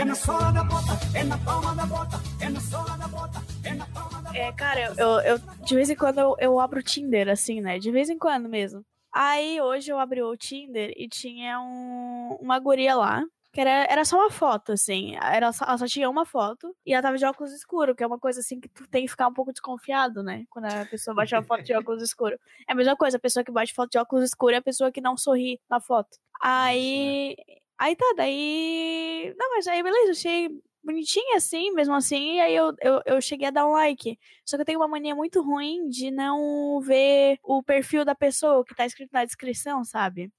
é na sola da bota, é na palma da bota, é na sola da bota, é na palma da bota. É, cara, eu, eu de vez em quando eu, eu abro o Tinder, assim, né? De vez em quando mesmo. Aí hoje eu abri o Tinder e tinha um, uma guria lá. Que era, era só uma foto, assim. Era só, ela só tinha uma foto. E ela tava de óculos escuros, que é uma coisa assim que tu tem que ficar um pouco desconfiado, né? Quando a pessoa bate uma foto de óculos escuros. É a mesma coisa, a pessoa que bate foto de óculos escuros é a pessoa que não sorri na foto. Aí. Aí tá, daí. Não, mas aí beleza, achei bonitinha assim, mesmo assim, e aí eu, eu, eu cheguei a dar um like. Só que eu tenho uma mania muito ruim de não ver o perfil da pessoa que tá escrito na descrição, sabe?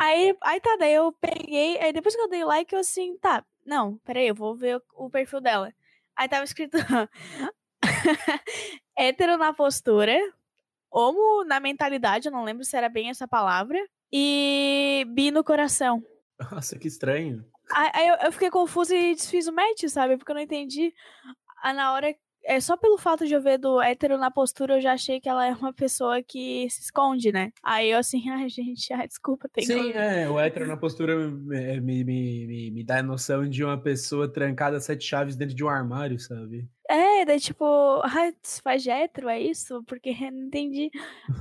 Aí, aí tá, daí eu peguei, aí depois que eu dei like, eu assim, tá, não, peraí, eu vou ver o perfil dela. Aí tava escrito hétero na postura, homo na mentalidade, eu não lembro se era bem essa palavra, e bi no coração. Nossa, que estranho. Aí, eu, eu fiquei confusa e desfiz o match, sabe? Porque eu não entendi. Ah, na hora. É só pelo fato de eu ver do hétero na postura, eu já achei que ela é uma pessoa que se esconde, né? Aí eu assim, ai, gente, ai, desculpa, tem Sim, que... é, o hétero na postura é, me, me, me, me dá a noção de uma pessoa trancada a sete chaves dentro de um armário, sabe? É, daí tipo, ai, se faz de hétero, é isso? Porque não entendi.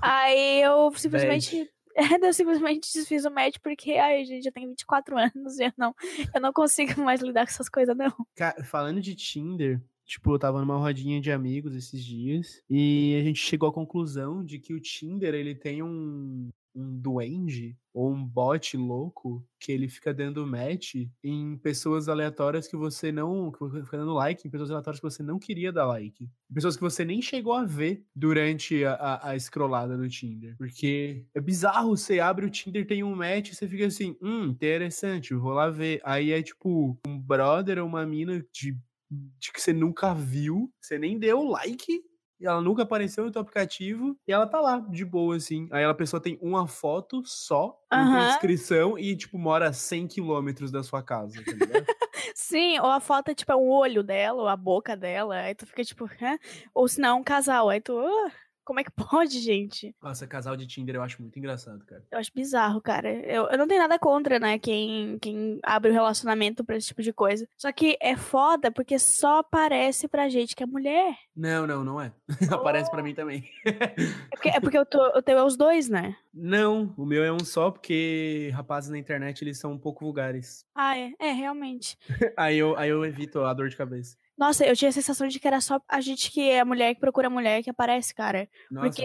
Aí eu simplesmente. É, eu simplesmente desfiz o match porque, ai, gente, eu tenho 24 anos e eu não, eu não consigo mais lidar com essas coisas, não. Ca- Falando de Tinder, tipo, eu tava numa rodinha de amigos esses dias e a gente chegou à conclusão de que o Tinder, ele tem um, um duende ou um bot louco que ele fica dando match em pessoas aleatórias que você não. que fica dando like em pessoas aleatórias que você não queria dar like. Pessoas que você nem chegou a ver durante a, a, a scrollada do Tinder. Porque é bizarro, você abre o Tinder, tem um match e você fica assim, hum, interessante, vou lá ver. Aí é tipo um brother ou uma mina de, de que você nunca viu, você nem deu like. E ela nunca apareceu no teu aplicativo e ela tá lá, de boa, assim. Aí a pessoa tem uma foto só, não tem Aham. descrição e, tipo, mora a 100 quilômetros da sua casa, tá ligado? Sim, ou a foto é tipo é o olho dela, ou a boca dela, aí tu fica tipo, Hã? ou se não, é um casal, aí tu, "Ah, como é que pode, gente? Nossa, casal de Tinder eu acho muito engraçado, cara. Eu acho bizarro, cara. Eu, eu não tenho nada contra, né, quem, quem abre o relacionamento pra esse tipo de coisa. Só que é foda porque só aparece pra gente que é mulher. Não, não, não é. Aparece pra mim também. É porque, é porque eu, tô, eu tenho os dois, né? Não, o meu é um só porque rapazes na internet eles são um pouco vulgares. Ah, é, é, realmente. Aí eu, aí eu evito a dor de cabeça. Nossa, eu tinha a sensação de que era só a gente que é mulher que procura mulher que aparece, cara. Nossa, Porque,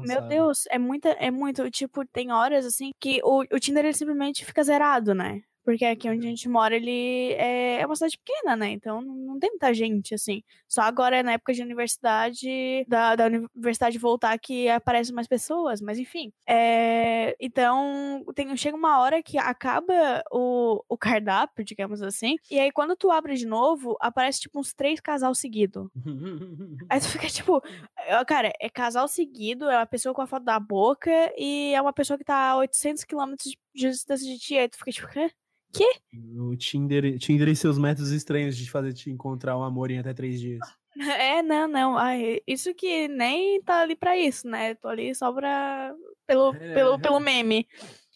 você é meu. Deus, é muita, é muito, tipo, tem horas assim que o, o Tinder ele simplesmente fica zerado, né? Porque aqui onde a gente mora, ele é, é uma cidade pequena, né? Então não tem muita gente, assim. Só agora é na época de universidade, da, da universidade voltar que aparecem mais pessoas, mas enfim. É, então, tem, chega uma hora que acaba o, o cardápio, digamos assim, e aí quando tu abre de novo, aparece tipo uns três casal seguido. Aí tu fica tipo, cara, é casal seguido, é uma pessoa com a foto da boca e é uma pessoa que tá a 800 quilômetros de de distância de ti. Aí tu fica tipo, Hã? Quê? O Tinder, Tinder e seus métodos estranhos de fazer te encontrar um amor em até três dias. É, não, não. Ai, isso que nem tá ali pra isso, né? Tô ali só pra. pelo, É. pelo, pelo meme.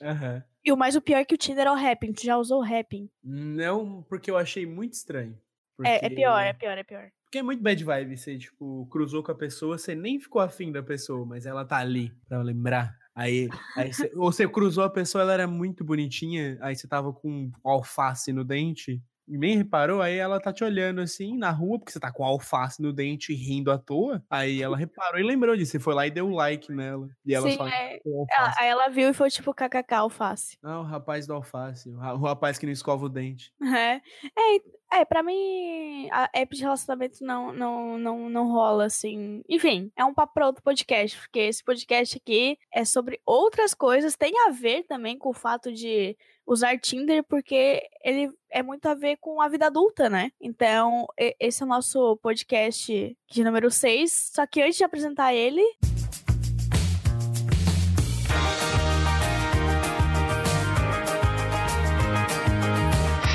Aham. E o mais o pior é que o Tinder é o rapping. Tu já usou o rapping? Não, porque eu achei muito estranho. É, é Porque- pior, é pior, é pior. Porque é muito bad vibe. Você, tipo, cruzou com a pessoa, você nem ficou afim da pessoa, mas ela tá ali pra lembrar. Aí, aí você, ou você cruzou a pessoa, ela era muito bonitinha, aí você tava com alface no dente, nem reparou, aí ela tá te olhando assim na rua, porque você tá com alface no dente rindo à toa. Aí ela reparou e lembrou disso. Você foi lá e deu like nela. E ela Sim, só é. Ela- aí ela viu e foi tipo kkk alface. Ah, o rapaz do alface. O rapaz que não escova o dente. É, é, é pra mim, a app de relacionamento não, não, não, não rola, assim. Enfim, é um papo pra outro podcast, porque esse podcast aqui é sobre outras coisas, tem a ver também com o fato de usar Tinder, porque ele é muito a ver com a vida adulta, né? Então, esse é o nosso podcast de número 6, só que antes de apresentar ele,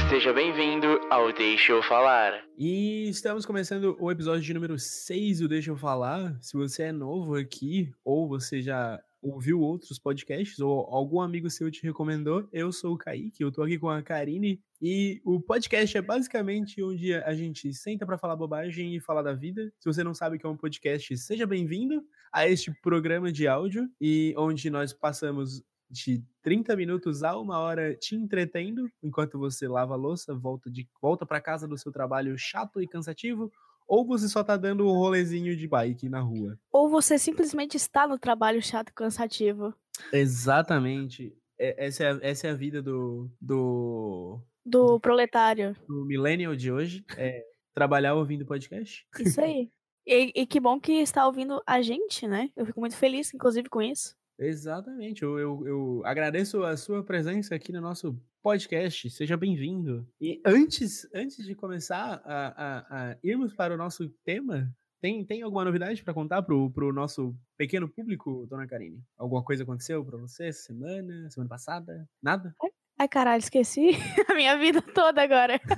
Seja bem-vindo ao Deixa Eu Falar. E estamos começando o episódio de número 6 do Deixa Eu Falar. Se você é novo aqui, ou você já ouviu outros podcasts ou algum amigo seu te recomendou, eu sou o Kaique, eu tô aqui com a Karine e o podcast é basicamente onde a gente senta para falar bobagem e falar da vida. Se você não sabe o que é um podcast, seja bem-vindo a este programa de áudio e onde nós passamos de 30 minutos a uma hora te entretendo enquanto você lava a louça, volta de volta para casa do seu trabalho chato e cansativo, ou você só tá dando um rolezinho de bike na rua. Ou você simplesmente está no trabalho chato e cansativo. Exatamente. É- Essa é a, essa é a vida do, do, Do proletário. do millennial de hoje. É trabalhar ouvindo podcast. Isso aí. E, e que bom que está ouvindo a gente, né? Eu fico muito feliz, inclusive, com isso. Exatamente. Eu, eu, eu agradeço a sua presença aqui no nosso podcast. Seja bem-vindo. E antes, antes de começar a, a, a irmos para o nosso tema, tem, tem alguma novidade para contar pro, pro nosso pequeno público, dona Karine? Alguma coisa aconteceu para você essa semana, semana passada? Nada? Ai, caralho, esqueci a minha vida toda agora.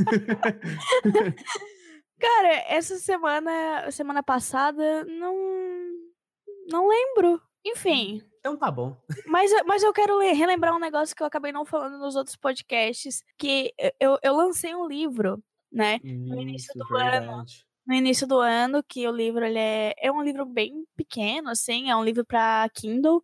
Cara, essa semana, semana passada, não. Não lembro. Enfim, Então tá bom. mas, mas eu quero le- relembrar um negócio que eu acabei não falando nos outros podcasts, que eu, eu lancei um livro, né? início Isso, do verdade. no início do ano, que o livro ele é, é um livro bem pequeno, assim, é um livro para Kindle,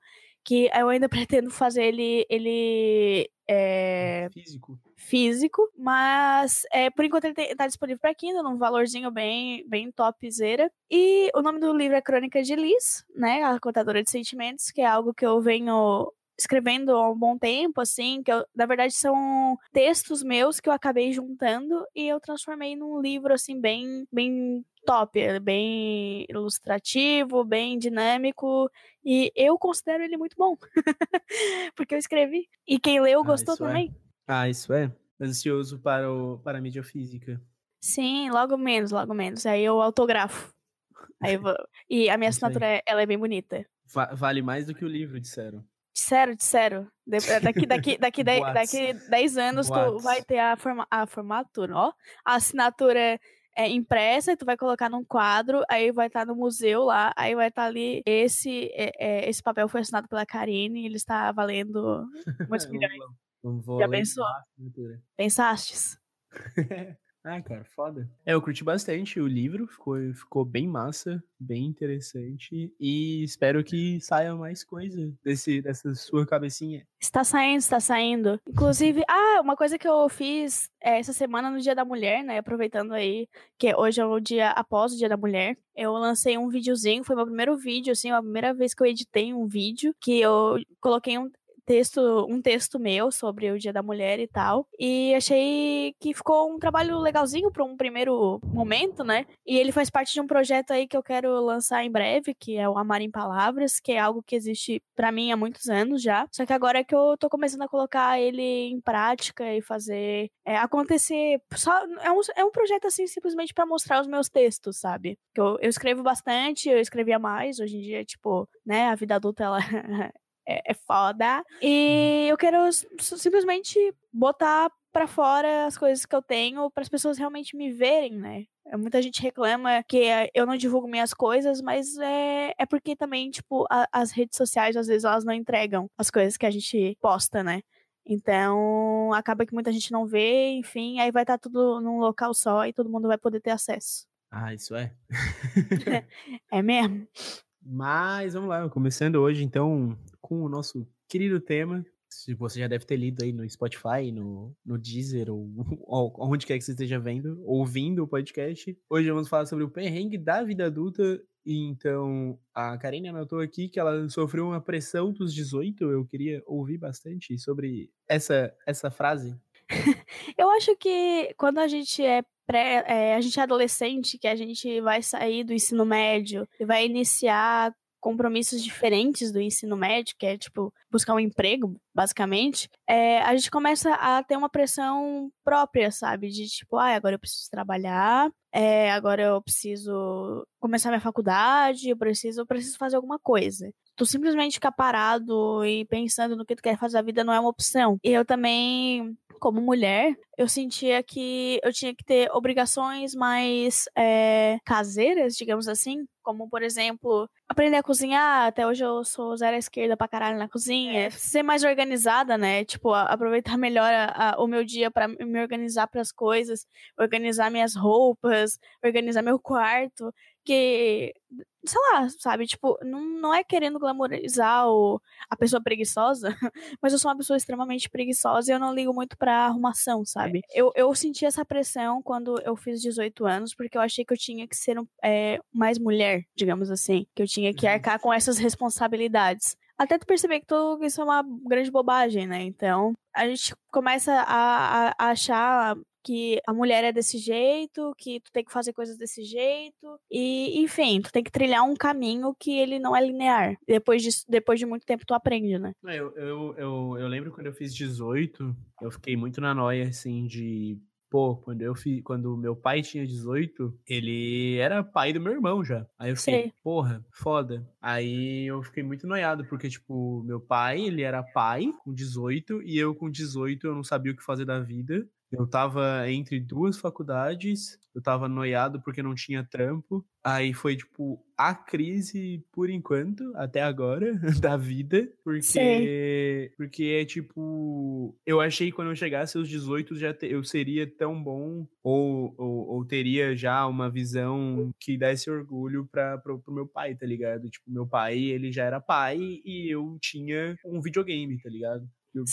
que eu ainda pretendo fazer ele, ele é, Físico. físico, mas é, por enquanto ele te- tá disponível para Kindle, num valorzinho bem, bem topzera. E o nome do livro é Crônica de Liz, né, a contadora de sentimentos, que é algo que eu venho escrevendo há um bom tempo, assim, que eu, na verdade são textos meus que eu acabei juntando e eu transformei num livro, assim, bem, bem top, é bem ilustrativo, bem dinâmico, e eu considero ele muito bom, porque eu escrevi. E quem leu Ah, gostou é. também. Ah, isso é. Ansioso para, o, para a mídia física. Sim, logo menos, logo menos. Aí eu autografo. Aí eu vou... E a minha assinatura, é- ela é bem bonita. Va- vale mais do que o livro, disseram. Disseram, disseram. É, Daqui, daqui, daqui, dez- daqui 10 anos tu vai ter a, forma, a formatura, ó. A assinatura é impressa, e tu vai colocar num quadro, aí vai estar no museu lá, aí vai estar ali, esse, é, é, esse papel foi assinado pela Karine, e ele está valendo muitos milhões. Vamos, vamos Já ler pensou? assinatura. Pensastes? Ah, cara, foda. É, eu curti bastante o livro, ficou, ficou bem massa, bem interessante. E espero que saia mais coisa desse, dessa sua cabecinha. Está saindo, está saindo. Inclusive, ah, uma coisa que eu fiz é, essa semana no Dia da Mulher, né? Aproveitando aí que hoje é o dia após o Dia da Mulher. Eu lancei um videozinho, foi meu primeiro vídeo, assim, a primeira vez que eu editei um vídeo, que eu coloquei um texto, um texto meu sobre o Dia da Mulher e tal. E achei que ficou um trabalho legalzinho para um primeiro momento, né? E ele faz parte de um projeto aí que eu quero lançar em breve, que é o Amar em Palavras, que é algo que existe para mim há muitos anos já. Só que agora é que eu tô começando a colocar ele em prática e fazer é, acontecer. Só, é, um, é um projeto assim simplesmente para mostrar os meus textos, sabe? Eu, eu escrevo bastante, eu escrevia mais. Hoje em dia, tipo, né, a vida adulta ela é, é foda. E eu quero simplesmente botar pra fora as coisas que eu tenho para as pessoas realmente me verem, né? É, Muita gente reclama que é, eu não divulgo minhas coisas, mas é, é porque também, tipo, a- as redes sociais, às vezes, elas não entregam as coisas que a gente posta, né? Então, acaba que muita gente não vê, enfim, aí vai estar tudo num local só e todo mundo vai poder ter acesso. Ah, isso é. É mesmo? Mas vamos lá, começando hoje então com o nosso querido tema. Se você já deve ter lido aí no Spotify, no, no Deezer, ou, ou onde quer que você esteja vendo, ouvindo o podcast. Hoje vamos falar sobre o perrengue da vida adulta. Então, a Karine anotou aqui que ela sofreu uma pressão dos 18. Eu queria ouvir bastante sobre essa, essa frase. Eu acho que quando a gente é pré, é, a gente é adolescente, que a gente vai sair do ensino médio e vai iniciar compromissos diferentes do ensino médio, que é tipo buscar um emprego, basicamente, é, a gente começa a ter uma pressão própria, sabe? De tipo, ah, agora eu preciso trabalhar, é, agora eu preciso começar minha faculdade, eu preciso, eu preciso fazer alguma coisa. Tu simplesmente ficar parado e pensando no que tu quer fazer da vida não é uma opção. E eu também como mulher, eu sentia que eu tinha que ter obrigações mais é, caseiras, digamos assim. Como, por exemplo, aprender a cozinhar. Até hoje eu sou zero à esquerda pra caralho na cozinha. Ser mais organizada, né? Tipo, aproveitar melhor a- a- o meu dia pra me organizar pras coisas, organizar minhas roupas, organizar meu quarto. Que, sei lá, sabe? Tipo, não, não é querendo glamorizar o, a pessoa preguiçosa, mas eu sou uma pessoa extremamente preguiçosa e eu não ligo muito pra arrumação, sabe? Eu, eu senti essa pressão quando eu fiz 18 anos, porque eu achei que eu tinha que ser um, é, mais mulher, digamos assim. Que eu tinha que Uhum. arcar com essas responsabilidades. Até tu perceber que tudo isso é uma grande bobagem, né? Então, a gente começa a, a- a achar que a mulher é desse jeito, que tu tem que fazer coisas desse jeito, e enfim, tu tem que trilhar um caminho que ele não é linear. Depois disso, depois de muito tempo tu aprende, né? É, Eu, eu, eu, eu lembro quando eu fiz 18, eu fiquei muito na noia, assim, de. Pô, quando eu fiz. Quando meu pai tinha 18, ele era pai do meu irmão já. Aí eu fiquei, Sei. porra, foda. Aí eu fiquei muito noiado, porque, tipo, meu pai, ele era pai com 18, e eu com 18 eu não sabia o que fazer da vida. Eu tava entre duas faculdades, eu tava noiado porque não tinha trampo. Aí foi, tipo, a crise, por enquanto, até agora, da vida. Porque. Sei. Porque é tipo. Eu achei que quando eu chegasse aos 18 já te- eu seria tão bom, ou, ou, ou teria já uma visão que desse orgulho pra, pro, pro meu pai, tá ligado? Tipo, meu pai, ele já era pai e eu tinha um videogame, tá ligado? Eu,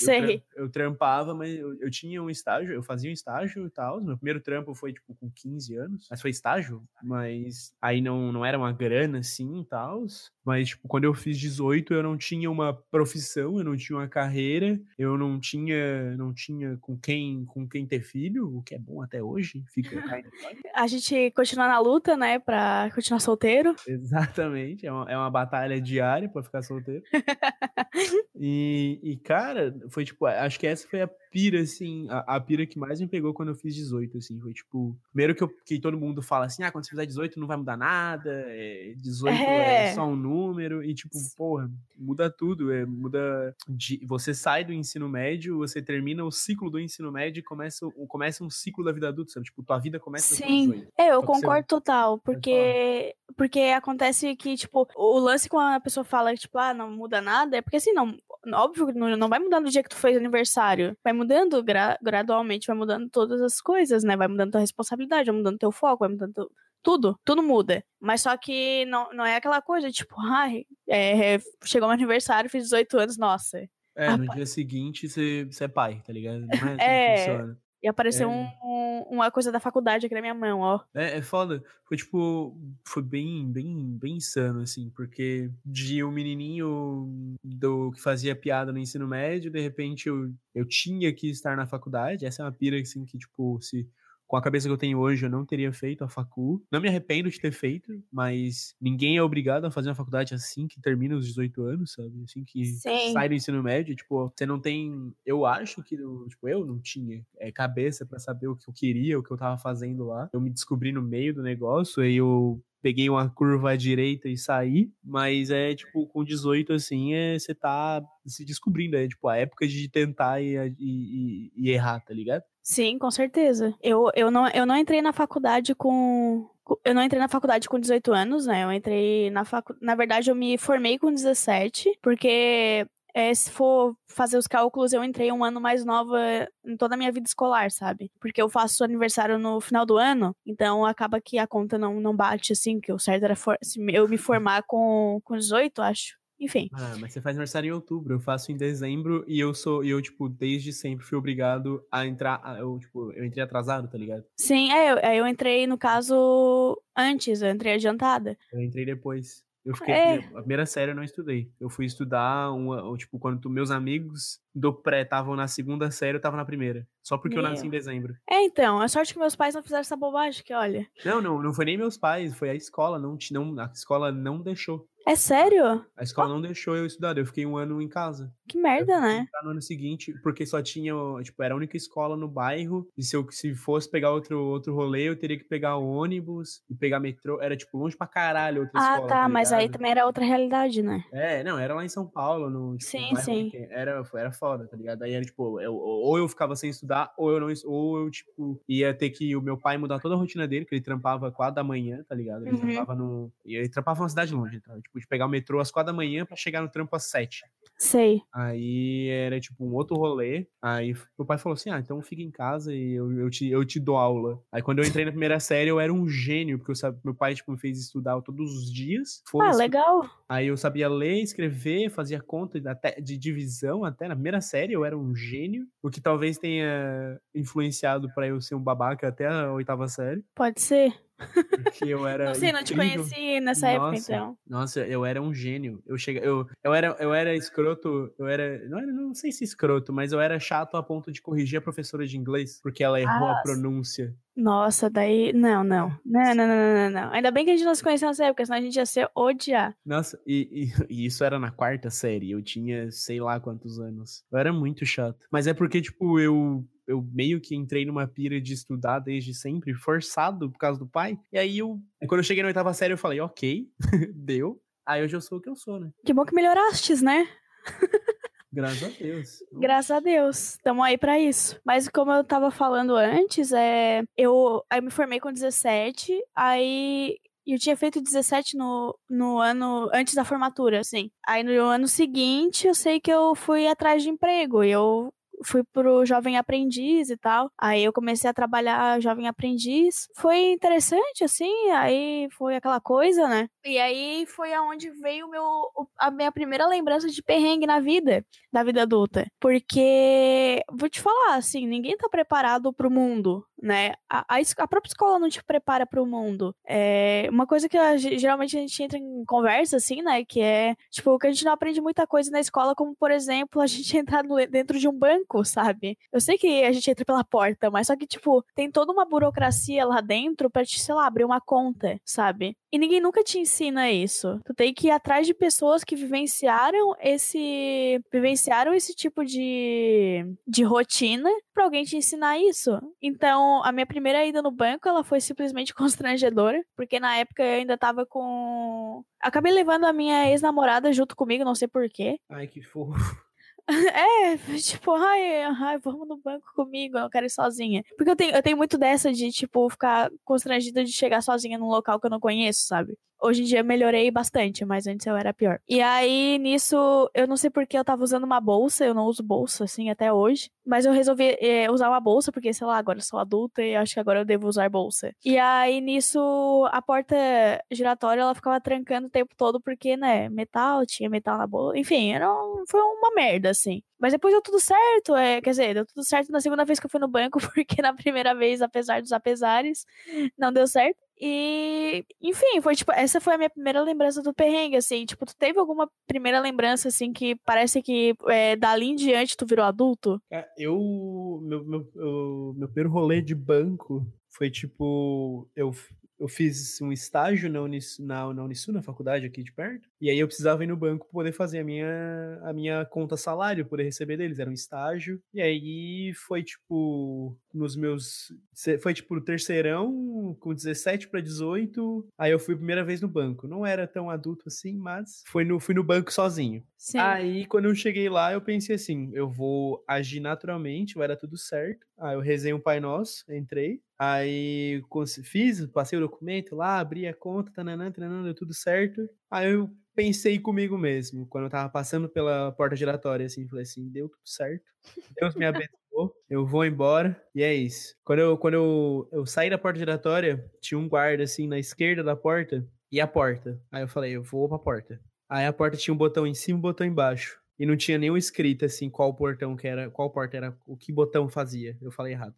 eu, eu trampava, mas eu, eu tinha um estágio, eu fazia um estágio e tal. Meu primeiro trampo foi, tipo, com 15 anos. Mas foi estágio, mas aí não, não era uma grana, assim, e tal. Mas, tipo, quando eu fiz 18, eu não tinha uma profissão, eu não tinha uma carreira, eu não tinha, não tinha com quem, com quem ter filho, o que é bom até hoje. Fica fora. A gente continua na luta, né, pra continuar solteiro. Exatamente, é uma, é uma batalha diária pra ficar solteiro. E, e, cara, foi tipo, acho que essa foi a pira, assim, a, a pira que mais me pegou quando eu fiz 18, assim, foi tipo, primeiro que, eu, que todo mundo fala assim, ah, quando você fizer 18 não vai mudar nada, é, 18 é. É. só um número, e tipo, porra, muda tudo, é, muda, de, você sai do ensino médio, você termina o ciclo do ensino médio e começa, o- começa um ciclo da vida adulta, sabe, tipo, tua vida começa com Sim. 18. É, eu você- concordo total, porque porque acontece que, tipo, o lance quando a pessoa fala que, tipo, ah, não muda nada, é porque assim, não, óbvio que não, vai mudar no dia que tu fez aniversário, vai mudando gra- gradualmente, vai mudando todas as coisas, né, vai mudando tua responsabilidade, vai mudando teu foco, vai mudando tu- tudo, tudo muda. Mas só que não, não é aquela coisa, tipo, ai, é, chegou meu aniversário, fiz 18 anos, nossa, É, no dia seguinte você, você é pai, tá ligado? Não é assim É. que e apareceu É. um- um- uma coisa da faculdade aqui na minha mão, ó. É, é foda. Foi tipo, foi bem, bem, bem insano, assim, porque de um menininho do que fazia piada no ensino médio, de repente eu, eu tinha que estar na faculdade. Essa é uma pira, assim, que, tipo, se com a cabeça que eu tenho hoje, eu não teria feito a facu. Não me arrependo de ter feito, mas ninguém é obrigado a fazer uma faculdade assim que termina os 18 anos, sabe? Assim que Sim. sai do ensino médio, tipo, você não tem. Eu acho que, eu- tipo, eu não tinha é, cabeça pra saber o que eu queria, o que eu tava fazendo lá. Eu me descobri no meio do negócio, aí eu peguei uma curva à direita e saí, mas é tipo, com 18, assim, é, você tá se descobrindo, é tipo a época de tentar e, e, e- errar, tá ligado? Sim, com certeza. Eu, eu, não, eu não entrei na faculdade com. com- Eu não entrei na faculdade com 18 anos, né? Eu entrei na facu... Na verdade, eu me formei com 17, porque é, se for fazer os cálculos, eu entrei um ano mais nova em toda a minha vida escolar, sabe? Porque eu faço aniversário no final do ano, então acaba que a conta não, não bate assim, que o certo era for... eu me formar com, com 18, acho. Enfim. Ah, mas você faz aniversário em outubro, eu faço em dezembro e eu sou, e eu, tipo, desde sempre fui obrigado a entrar, eu, tipo, eu entrei atrasado, tá ligado? Sim, é, eu, é, eu entrei, no caso, antes, eu entrei adiantada. Eu entrei depois. Eu fiquei, É. a primeira série eu não estudei. Eu fui estudar, uma, tipo, quando tu- meus amigos do pré estavam na segunda série, eu tava na primeira. Só porque eu Meu. nasci em dezembro. É, então, é sorte que meus pais não fizeram essa bobagem, que olha. Não, não, não foi nem meus pais, foi a escola, não, não a escola não deixou. É sério? A escola não deixou eu estudar, eu fiquei um ano em casa. Que merda, né? no ano seguinte, porque só tinha, tipo, era a única escola no bairro, e se eu se fosse pegar outro, outro rolê, eu teria que pegar o ônibus e pegar metrô, era, tipo, longe pra caralho outra Ah, escola, tá, mas aí também era outra realidade, né? É, não, era lá em São Paulo, no tipo, Sim, sim. pequeno. Era, era foda, tá ligado? Aí era tipo, eu- ou eu ficava sem estudar, ou eu não, ou eu, tipo, ia ter que o meu pai mudar toda a rotina dele, que ele trampava quatro da manhã, tá ligado? Ele Uhum. trampava no. E ele trampava numa cidade longe, então, tipo, de pegar o metrô às quatro da manhã pra chegar no trampo às sete. Sei. Aí era tipo um outro rolê. Aí meu pai falou assim: Ah, então fica em casa e eu, eu, te, eu te dou aula. Aí quando eu entrei na primeira série, eu era um gênio, porque eu sabe, meu pai tipo, me fez estudar todos os dias. Ah, legal. Aí eu sabia ler, escrever, fazia conta até, de divisão até. Na primeira série eu era um gênio, o que talvez tenha influenciado pra eu ser um babaca até a oitava série, Pode ser. Porque eu era Não sei, não te conheci nessa época, Nossa. então. Nossa, eu era um gênio. Eu chega, eu, eu era, eu era escroto, eu era, não, não sei se escroto, mas eu era chato a ponto de corrigir a professora de inglês, porque ela errou a Ah, pronúncia. Nossa, daí. Não, não. Não, não, não, não, não, não. Ainda bem que a gente não se conheceu nessa época, senão a gente ia se odiar. Nossa, e, e, e isso era na quarta série, eu tinha sei lá quantos anos. Eu era muito chato. Mas é porque, tipo, eu, eu meio que entrei numa pira de estudar desde sempre, forçado por causa do pai. E aí eu, quando eu cheguei na oitava série, eu falei, ok, deu. Aí hoje eu sou o que eu sou, né? Que bom que melhorastes, né? Graças a Deus. Graças a Deus. Tamo aí pra isso. Mas como eu tava falando antes, é. Eu, aí eu me formei com 17, aí. Eu tinha feito 17 no, no ano antes da formatura, assim. Aí no ano seguinte, eu sei que eu fui atrás de emprego. E eu fui pro jovem aprendiz e tal. Aí eu comecei a trabalhar jovem aprendiz. Foi interessante, assim. Aí foi aquela coisa, né? E aí foi aonde veio meu, a minha primeira lembrança de perrengue na vida, da vida adulta. Porque, vou te falar, assim, ninguém tá preparado pro mundo, né? A, a, a própria escola não te prepara pro mundo. É uma coisa que geralmente a gente entra em conversa, assim, né? Que é, tipo, que a gente não aprende muita coisa na escola, como, por exemplo, a gente entrar no- dentro de um banco, sabe? Eu sei que a gente entra pela porta, mas só que, tipo, tem toda uma burocracia lá dentro pra te, sei lá, abrir uma conta, sabe? E ninguém nunca te ensina isso. Tu tem que ir atrás de pessoas que vivenciaram esse. vivenciaram esse tipo de, de rotina pra alguém te ensinar isso. Então, a minha primeira ida no banco, ela foi simplesmente constrangedora, porque na época eu ainda tava com. Acabei levando a minha ex-namorada junto comigo, não sei porquê. Ai, que fofo. É, tipo, ai, ai, vamos no banco comigo, eu não quero ir sozinha. Porque eu tenho, eu tenho muito dessa de, tipo, ficar constrangida de chegar sozinha num local que eu não conheço, sabe? Hoje em dia eu melhorei bastante, mas antes eu era pior. E aí, nisso, eu não sei porque eu tava usando uma bolsa, eu não uso bolsa, assim, até hoje. Mas eu resolvi é, usar uma bolsa, porque, sei lá, agora eu sou adulta e acho que agora eu devo usar bolsa. E aí, nisso, a porta giratória, ela ficava trancando o tempo todo, porque, né, metal, tinha metal na bolsa. Enfim, era um- foi uma merda, assim. Mas depois deu tudo certo, é, quer dizer, deu tudo certo na segunda vez que eu fui no banco, porque na primeira vez, apesar dos apesares, não deu certo. E, enfim, foi tipo, essa foi a minha primeira lembrança do perrengue, assim. Tipo, tu teve alguma primeira lembrança, assim, que parece que é, dali em diante tu virou adulto? Cara, eu. Meu, meu, eu- meu primeiro rolê de banco foi tipo. Eu, eu fiz um estágio na, Unis, na, na Unisul, na faculdade aqui de perto. E aí eu precisava ir no banco pra poder fazer a minha, a minha conta salário, poder receber deles. Era um estágio. E aí foi tipo. Nos meus. Foi tipo no terceirão, com 17 pra 18. Aí eu fui a primeira vez no banco. Não era tão adulto assim, mas foi no, fui no banco sozinho. Sim. Aí, quando eu cheguei lá, eu pensei assim: eu vou agir naturalmente, vai dar tudo certo. Aí eu rezei um Pai Nosso, entrei. Aí fiz, passei o documento lá, abri a conta, tananã, tananã, deu tudo certo. Aí eu pensei comigo mesmo, quando eu tava passando pela porta giratória, assim, falei assim: deu tudo certo. Deus me eu vou embora. E é isso. Quando eu, quando eu, eu saí da porta giratória, tinha um guarda, assim, na esquerda da porta e a porta. Aí eu falei: eu vou pra porta. Aí a porta tinha um botão em cima e um botão embaixo. E não tinha nenhum escrito assim qual portão que era, qual porta era, o que botão fazia. Eu falei errado.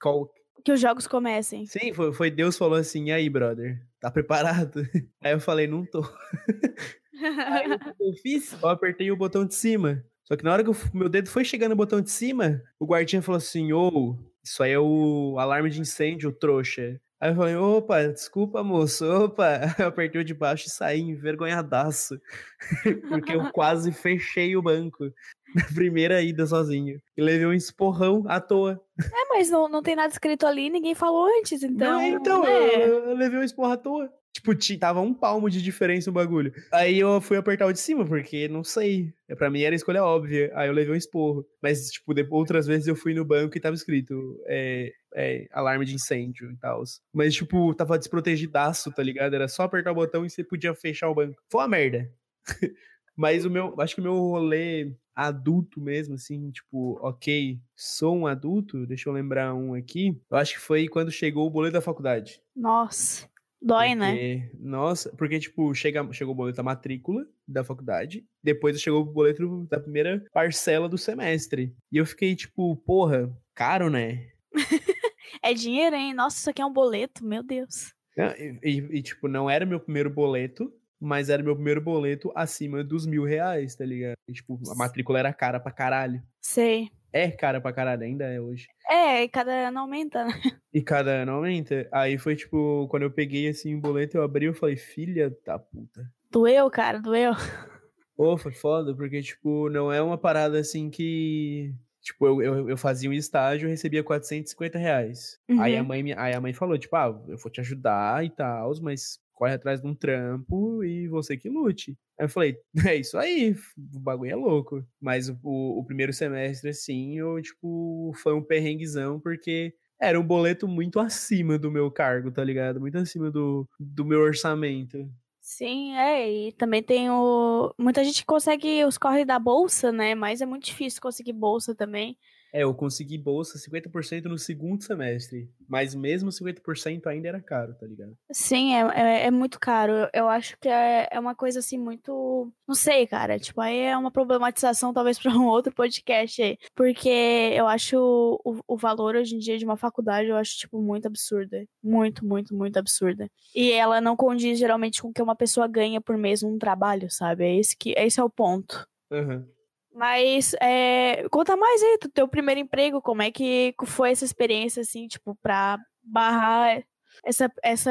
Qual... Que os jogos comecem. Sim, foi, foi Deus falou assim: "E aí, brother, tá preparado?" Aí eu falei: "Não tô". Aí o que eu fiz? Eu apertei o botão de cima. Só que na hora que o meu dedo foi chegando no botão de cima, o guardinha falou assim: "Ô, isso aí é o alarme de incêndio, trouxa". Aí eu falei, opa, desculpa, moço, opa. Eu apertei o de baixo e saí envergonhadaço. Porque eu quase fechei o banco. na primeira ida sozinho. E levei um esporrão à toa. É, mas não, não tem nada escrito ali, ninguém falou antes, então. Não, então, é. eu, eu levei um esporro à toa. Tipo, ti- tava um palmo de diferença o bagulho. Aí eu fui apertar o de cima, porque não sei. Pra mim era a escolha óbvia. Aí eu levei um esporro. Mas, tipo, depois, outras vezes eu fui no banco e tava escrito é, é, alarme de incêndio e tal. Mas, tipo, tava desprotegidaço, tá ligado? Era só apertar o botão e você podia fechar o banco. Foi uma merda. Mas o meu, acho que o meu rolê adulto mesmo, assim, tipo, ok, sou um adulto, deixa eu lembrar um aqui. Eu acho que foi quando chegou o boleto da faculdade. Nossa. Dói, né? Porque- Nossa, porque, tipo, chega, chegou o boleto da matrícula da faculdade, depois chegou o boleto da primeira parcela do semestre. E eu fiquei, tipo, porra, caro, né? É dinheiro, hein? Nossa, isso aqui é um boleto, meu Deus. E, e- e, tipo, não era meu primeiro boleto, mas era meu primeiro boleto acima dos mil reais, tá ligado? E, tipo, a matrícula era cara pra caralho. Sei. É cara pra caralho, ainda é hoje. É, e cada ano aumenta, né? E cada ano aumenta. Aí foi, tipo, quando eu peguei, assim, o boleto, eu abri e falei, filha da puta. Doeu, cara, doeu. Pô, foi foda, porque, tipo, não é uma parada assim que. Tipo, eu, eu, eu fazia um estágio e recebia 450 reais. Aí, a Uhum. mãe, aí a mãe falou, tipo, ah, eu vou te ajudar e tal, mas corre atrás de um trampo e você que lute. Aí eu falei, é isso aí, o bagulho é louco. Mas o, o, primeiro semestre, assim, eu, tipo, foi um perrenguezão, porque era um boleto muito acima do meu cargo, tá ligado? Muito acima do, do meu orçamento. Sim, é, e também tem o. Muita gente consegue os corre da bolsa, né? Mas é muito difícil conseguir bolsa também. É, eu consegui bolsa 50% no segundo semestre. Mas mesmo 50% ainda era caro, tá ligado? Sim, é, é, é muito caro. Eu, acho que é, é uma coisa assim muito. Não sei, cara. Tipo, aí é uma problematização talvez para um outro podcast aí. Porque eu acho o, o valor hoje em dia de uma faculdade, eu acho, tipo, muito absurda. Muito, muito, muito absurda. E ela não condiz geralmente com o que uma pessoa ganha por mês num trabalho, sabe? É esse, que, esse é o ponto. Aham. Mas é, conta mais aí do teu primeiro emprego, como é que foi essa experiência, assim, tipo, pra barrar essa, essa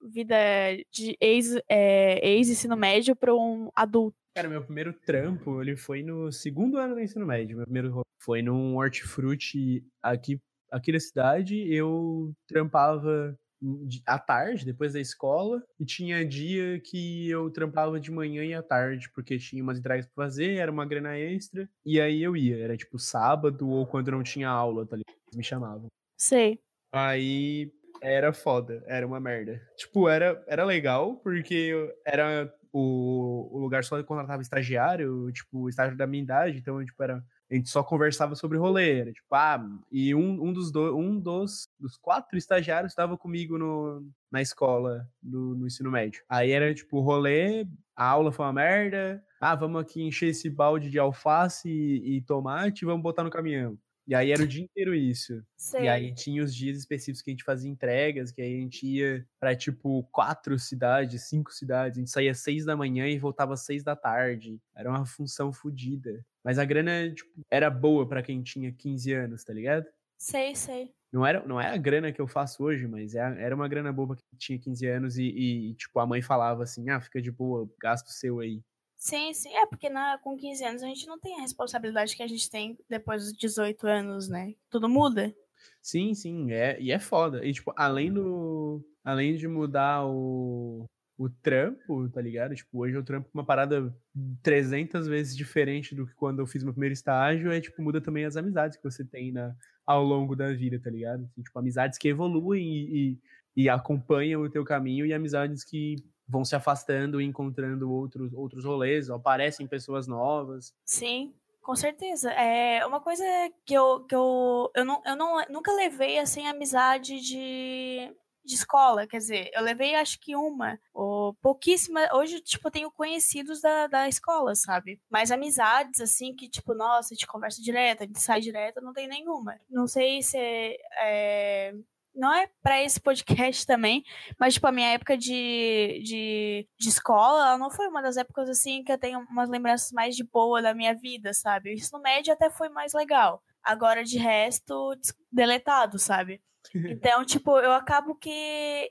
vida de ex, é, ex-ensino médio pra um adulto. Cara, meu primeiro trampo, ele foi no segundo ano do ensino médio. Meu primeiro ro- foi num hortifruti aqui, aqui da cidade. Eu trampava à tarde, depois da escola, e tinha dia que eu trampava de manhã e à tarde, porque tinha umas entregas pra fazer, era uma grana extra, e aí eu ia. Era tipo sábado ou quando não tinha aula, tá ligado? Eles me chamavam. Sei. Aí era foda, era uma merda. Tipo, era, era legal, porque era o, o lugar só contratava estagiário, tipo, estágio da minha idade, então, tipo, era. A gente só conversava sobre rolê, era tipo, ah, e um, um, dos, do, um dos, dos quatro estagiários estava comigo no, na escola, no, no ensino médio. Aí era, tipo, rolê, a aula foi uma merda, ah, vamos aqui encher esse balde de alface e, e tomate vamos botar no caminhão. E aí era o dia inteiro isso. Sei. E aí tinha os dias específicos que a gente fazia entregas, que aí a gente ia pra, tipo, quatro cidades, cinco cidades. A gente saía seis da manhã e voltava seis da tarde. Era uma função fodida. Mas a grana, tipo, era boa pra quem tinha 15 anos, tá ligado? Sei, sei. Não era, não é a grana que eu faço hoje, mas é era uma grana boa pra quem tinha 15 anos e, e, tipo, a mãe falava assim, ah, fica de boa, gasto seu aí. Sim, sim. É, porque na, com 15 anos a gente não tem a responsabilidade que a gente tem depois dos 18 anos, né? Tudo muda. Sim, sim, é, e é foda. E, tipo, além do. Além de mudar o, o trampo, tá ligado? Tipo, hoje eu trampo uma parada 300 vezes diferente do que quando eu fiz meu primeiro estágio. É, tipo, muda também as amizades que você tem na, ao longo da vida, tá ligado? Assim, tipo, amizades que evoluem e, e, e acompanham o teu caminho e amizades que vão se afastando e encontrando outros, outros rolês, aparecem pessoas novas. Sim, com certeza. É uma coisa que eu, que eu, eu, não, eu não, nunca levei assim amizade de, de escola, quer dizer, eu levei acho que uma, ou pouquíssima. Hoje, tipo, eu tenho conhecidos da, da escola, sabe? Mas amizades, assim, que, tipo, nossa, a gente conversa direto, a gente sai direto, não tem nenhuma. Não sei se é. Não é pra esse podcast também, mas, tipo, a minha época de, de, de escola, ela não foi uma das épocas, assim, que eu tenho umas lembranças mais de boa da minha vida, sabe? O ensino médio até foi mais legal. Agora, de resto, deletado, sabe? Então, tipo, eu acabo que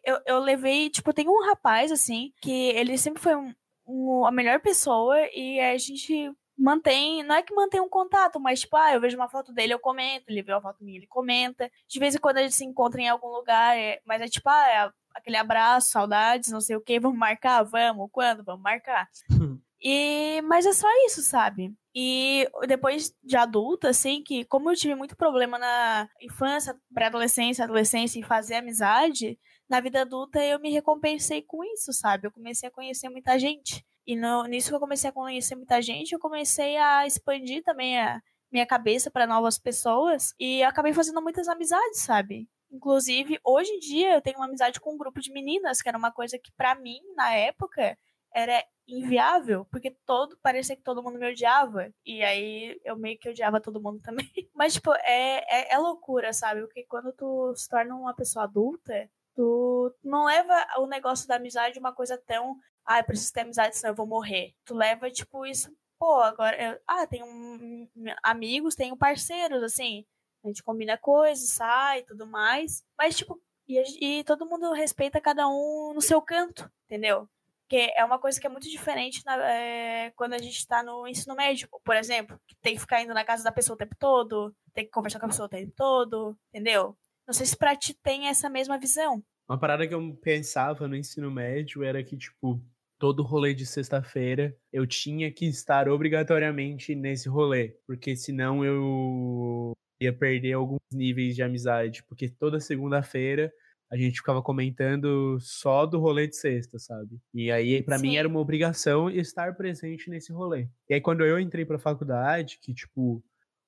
eu, eu levei, tipo, tem um rapaz, assim, que ele sempre foi um, um- a melhor pessoa e a gente mantém, não é que mantém um contato, mas tipo, ah, eu vejo uma foto dele, eu comento, ele vê uma foto minha, ele comenta. De vez em quando a gente se encontra em algum lugar, é- mas é tipo, ah, é aquele abraço, saudades, não sei o que, vamos marcar, vamos, quando, vamos marcar. E, mas é só isso, sabe? E depois de adulta, assim, que como eu tive muito problema na infância, pré-adolescência, adolescência, em fazer amizade, na vida adulta eu me recompensei com isso, sabe? Eu comecei a conhecer muita gente. E no, nisso que eu comecei a conhecer muita gente, eu comecei a expandir também a minha cabeça para novas pessoas e acabei fazendo muitas amizades, sabe? Inclusive, hoje em dia eu tenho uma amizade com um grupo de meninas, que era uma coisa que pra mim, na época, era inviável, porque todo parecia que todo mundo me odiava. E aí eu meio que odiava todo mundo também. Mas, tipo, é, é, é loucura, sabe? Porque quando tu se torna uma pessoa adulta, tu não leva o negócio da amizade uma coisa tão. Ah, eu preciso ter amizade, senão eu vou morrer. Tu leva, tipo, isso. Pô, agora. Eu, ah, tenho um, amigos, tenho parceiros, assim. A gente combina coisas, sai e tudo mais. Mas, tipo, e, e todo mundo respeita cada um no seu canto, entendeu? Porque é uma coisa que é muito diferente na, é, quando a gente está no ensino médio, por exemplo, que tem que ficar indo na casa da pessoa o tempo todo, tem que conversar com a pessoa o tempo todo, entendeu? Não sei se pra ti tem essa mesma visão. Uma parada que eu pensava no ensino médio era que, tipo, todo rolê de sexta-feira eu tinha que estar obrigatoriamente nesse rolê, porque senão eu ia perder alguns níveis de amizade, porque toda segunda-feira a gente ficava comentando só do rolê de sexta, sabe? E aí, para mim, era uma obrigação estar presente nesse rolê. E aí, quando eu entrei pra faculdade, que, tipo,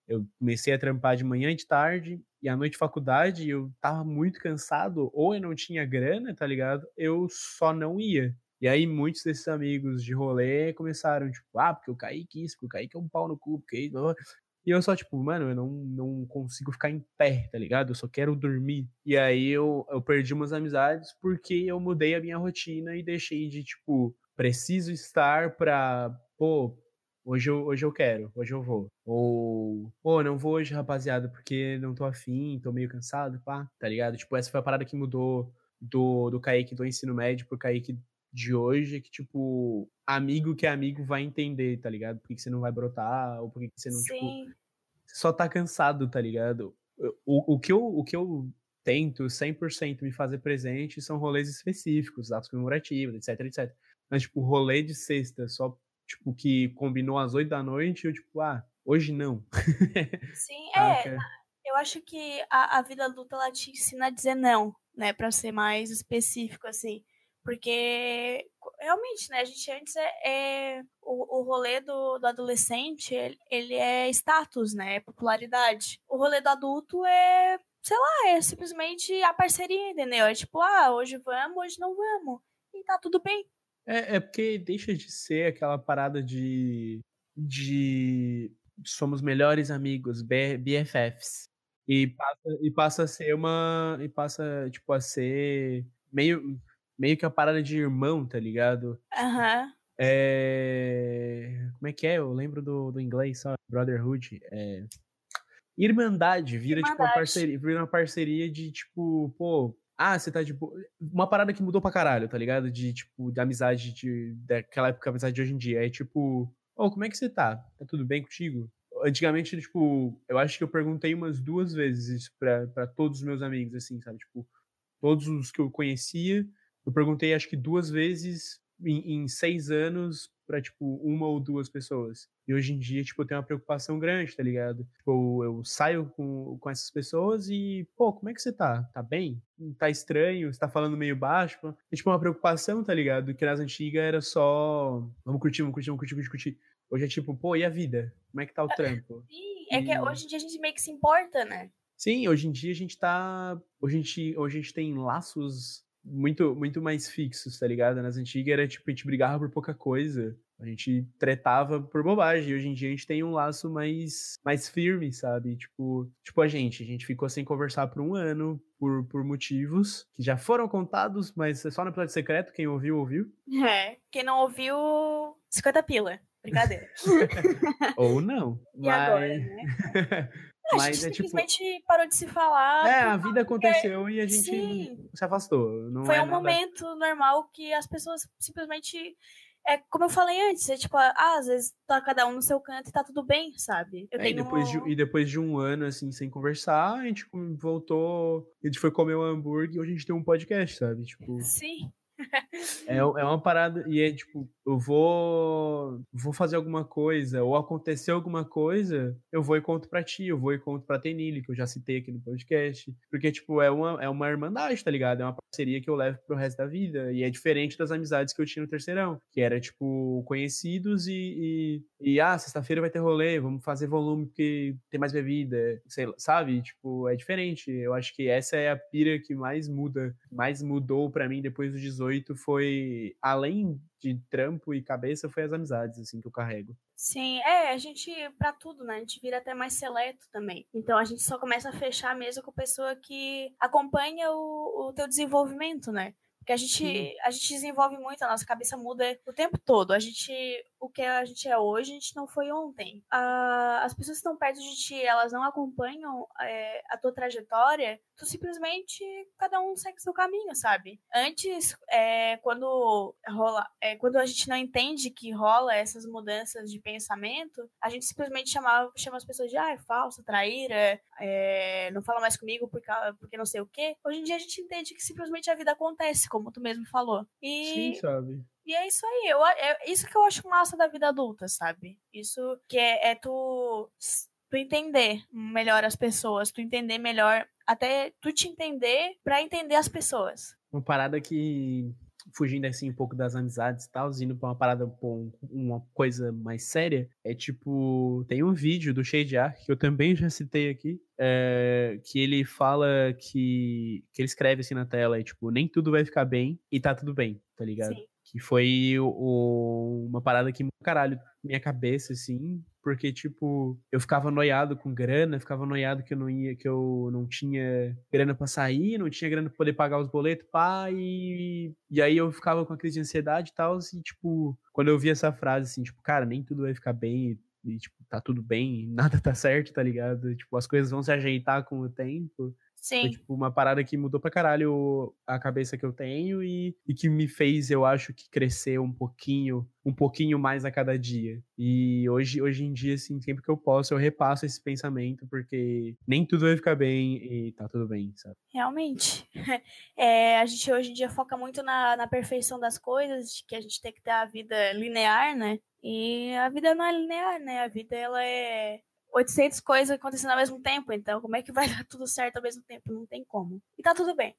eu comecei a trampar de manhã e de tarde, e à noite de faculdade eu tava muito cansado, ou eu não tinha grana, tá ligado? Eu só não ia. E aí, muitos desses amigos de rolê começaram, tipo, ah, porque eu caí isso, porque eu caí que é um pau no cu, porque. E eu só, tipo, mano, eu não, não consigo ficar em pé, tá ligado? Eu só quero dormir. E aí eu, eu perdi umas amizades porque eu mudei a minha rotina e deixei de, tipo, preciso estar pra, pô, hoje eu, hoje eu quero, hoje eu vou. Ou, pô, não vou hoje, rapaziada, porque não tô afim, tô meio cansado, pá, tá ligado? Tipo, essa foi a parada que mudou do, do Kaique do ensino médio pro Kaique de hoje, que, tipo, amigo que é amigo vai entender, tá ligado? Por que, que você não vai brotar, ou por que, que você não, tipo, Sim. tipo, você só tá cansado, tá ligado? O, o, que, eu, o que eu tento 100% me fazer presente são rolês específicos, datas comemorativos, etc, etc. Mas, tipo, rolê de sexta, só, tipo, que combinou às oito da noite, eu, tipo, ah, hoje não. Sim, é. Eu acho que a, a vida adulta, ela te ensina a dizer não, né? Pra ser mais específico, assim. Porque realmente, né, a gente antes é, é o, o rolê do, do adolescente, ele, ele é status, né? É popularidade. O rolê do adulto é, sei lá, é simplesmente a parceria, entendeu? É tipo, ah, hoje vamos, hoje não vamos. E tá tudo bem. É, é porque deixa de ser aquela parada de. de somos melhores amigos, BFFs. E passa, e passa a ser uma. E passa, tipo, a ser meio meio que a parada de irmão, tá ligado? Aham. Uhum. É... Como é que é? Eu lembro do, do inglês só, Brotherhood. É... Irmandade, vira Irmandade. tipo uma parceria, vira uma parceria de tipo, pô, ah, você tá tipo. Uma parada que mudou pra caralho, tá ligado? De tipo, de amizade de, daquela época, amizade de hoje em dia. É tipo, ô, oh, como é que você tá? Tá tudo bem contigo? Antigamente, tipo, eu acho que eu perguntei umas duas vezes isso pra, pra todos os meus amigos, assim, sabe? Tipo, todos os que eu conhecia eu perguntei acho que duas vezes em, em seis anos para tipo uma ou duas pessoas. E hoje em dia, tipo, eu tenho uma preocupação grande, tá ligado? Tipo, eu saio com, com essas pessoas e, pô, como é que você tá? Tá bem? Tá estranho? Você tá falando meio baixo? É tipo uma preocupação, tá ligado? Que nas antigas era só vamos curtir, vamos curtir, vamos curtir, vamos curtir. Hoje é tipo, pô, e a vida? Como é que tá o trampo? Sim, é que hoje em dia a gente meio que se importa, né? Sim, hoje em dia a gente tá. Hoje a gente, hoje a gente tem laços muito, muito mais fixos, tá ligado? Nas antigas era tipo, a gente brigava por pouca coisa. A gente tretava por bobagem. Hoje em dia a gente tem um laço mais, mais firme, sabe? Tipo, tipo a gente. A gente ficou sem conversar por um ano por, por motivos que já foram contados, mas é só no episódio secreto. Quem ouviu, ouviu. É. Quem não ouviu, 50 pila. Brincadeira. Ou não. E mas... agora, né? a Mas gente é, tipo simplesmente tipo... parou de se falar. É, a vida aconteceu e a gente Sim. se afastou. Não Foi é um nada... momento normal que as pessoas simplesmente é como eu falei antes, é tipo, ah, às vezes tá cada um no seu canto e tá tudo bem, sabe? É, e, depois de, um- e depois de um ano, assim, sem conversar, a gente com- voltou, a gente foi comer um hambúrguer e hoje a gente tem um podcast, sabe? Tipo, Sim. É, é uma parada, e é tipo, eu vou vou fazer alguma coisa, ou acontecer alguma coisa, eu vou e conto pra ti, eu vou e conto pra Tenille, que eu já citei aqui no podcast, porque, tipo, é uma, é uma irmandade, tá ligado? É uma parceria que eu levo pro resto da vida, e é diferente das amizades que eu tinha no terceirão, que era, tipo, conhecidos e, e, e ah, sexta-feira vai ter rolê, vamos fazer volume porque tem mais bebida, sei lá, sabe? Tipo, é diferente, eu acho que essa é a pira que mais muda, mais mudou pra mim depois dos 18, foi, além de trampo e cabeça, foi as amizades, assim, que eu carrego. Sim, é, a gente, pra tudo, né? A gente vira até mais seleto também. Então a gente só começa a fechar mesmo com pessoa que acompanha o, o teu desenvolvimento, né? Porque a gente, Sim. a gente desenvolve muito, a nossa cabeça muda o tempo todo. A gente, o que a gente é hoje, a gente não foi ontem. As pessoas que estão perto de ti, elas não acompanham é, a tua trajetória, tu simplesmente, cada um segue seu caminho, sabe? Antes, é, quando rola, é, quando a gente não entende que rola essas mudanças de pensamento, a gente simplesmente chama, chama as pessoas de, ah, é falsa, traíra, é, não fala mais comigo porque, porque não sei o quê. Hoje em dia a gente entende que simplesmente a vida acontece, como tu mesmo falou. E, Sim, sabe? e é isso aí. Eu, é isso que eu acho massa da vida adulta, sabe? Isso que é, é tu, tu entender melhor as pessoas, tu entender melhor, até tu te entender pra entender as pessoas. Uma parada que, fugindo assim um pouco das amizades e tal, indo pra uma parada, pô, uma coisa mais séria, é tipo, tem um vídeo do Shade Ark, que eu também já citei aqui, é, que ele fala que, que ele escreve assim na tela, é tipo, nem tudo vai ficar bem e tá tudo bem, tá ligado? Sim. Que foi o- o- uma parada que, caralho, minha cabeça, assim, porque, tipo, eu ficava noiado com grana, ficava noiado que eu não ia, que eu não tinha grana pra sair, não tinha grana pra poder pagar os boletos, pá, e, e aí eu ficava com a crise de ansiedade e tal, e, tipo, quando eu vi essa frase, assim, tipo, cara, nem tudo vai ficar bem, e, tipo, tá tudo bem, nada tá certo, tá ligado? Tipo, as coisas vão se ajeitar com o tempo. Foi, Sim. tipo, uma parada que mudou pra caralho a cabeça que eu tenho e, e que me fez, eu acho, que crescer um pouquinho, um pouquinho mais a cada dia. E hoje, hoje em dia, assim, sempre que eu posso, eu repasso esse pensamento, porque nem tudo vai ficar bem e tá tudo bem, sabe? Realmente. É, a gente hoje em dia foca muito na, na perfeição das coisas, que a gente tem que ter a vida linear, né? E a vida não é linear, né? A vida, ela é 800 coisas acontecendo ao mesmo tempo, então como é que vai dar tudo certo ao mesmo tempo? Não tem como. E tá tudo bem.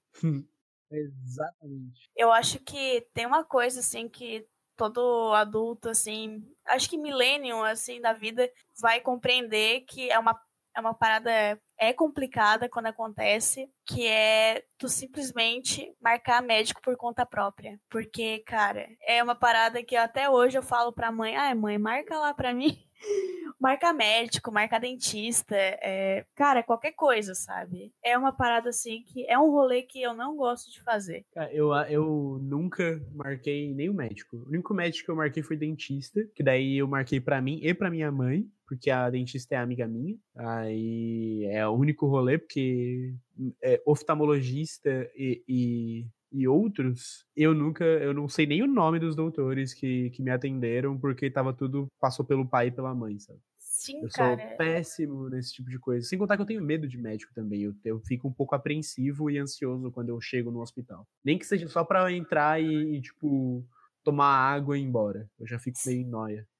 Exatamente. Eu acho que tem uma coisa, assim, que todo adulto, assim, acho que millennium, assim, da vida, vai compreender que é uma, é uma parada, é complicada quando acontece, que é tu simplesmente marcar médico por conta própria. Porque, cara, é uma parada que até hoje eu falo pra mãe, ai mãe, marca lá pra mim. Marca médico, marca dentista, é, cara, qualquer coisa, sabe? É uma parada assim que é um rolê que eu não gosto de fazer. Eu, eu nunca marquei nenhum médico. O único médico que eu marquei foi dentista, que daí eu marquei pra mim e pra minha mãe, porque a dentista é amiga minha. Aí é o único rolê, porque é, oftalmologista e, e, e outros, eu nunca, eu não sei nem o nome dos doutores que, que me atenderam, porque tava tudo, passou pelo pai e pela mãe, sabe? Sim, Eu sou cara. péssimo nesse tipo de coisa. Sem contar que eu tenho medo de médico também. Eu, eu fico um pouco apreensivo e ansioso quando eu chego no hospital. Nem que seja só pra entrar e, e, tipo, tomar água e ir embora. Eu já fico meio em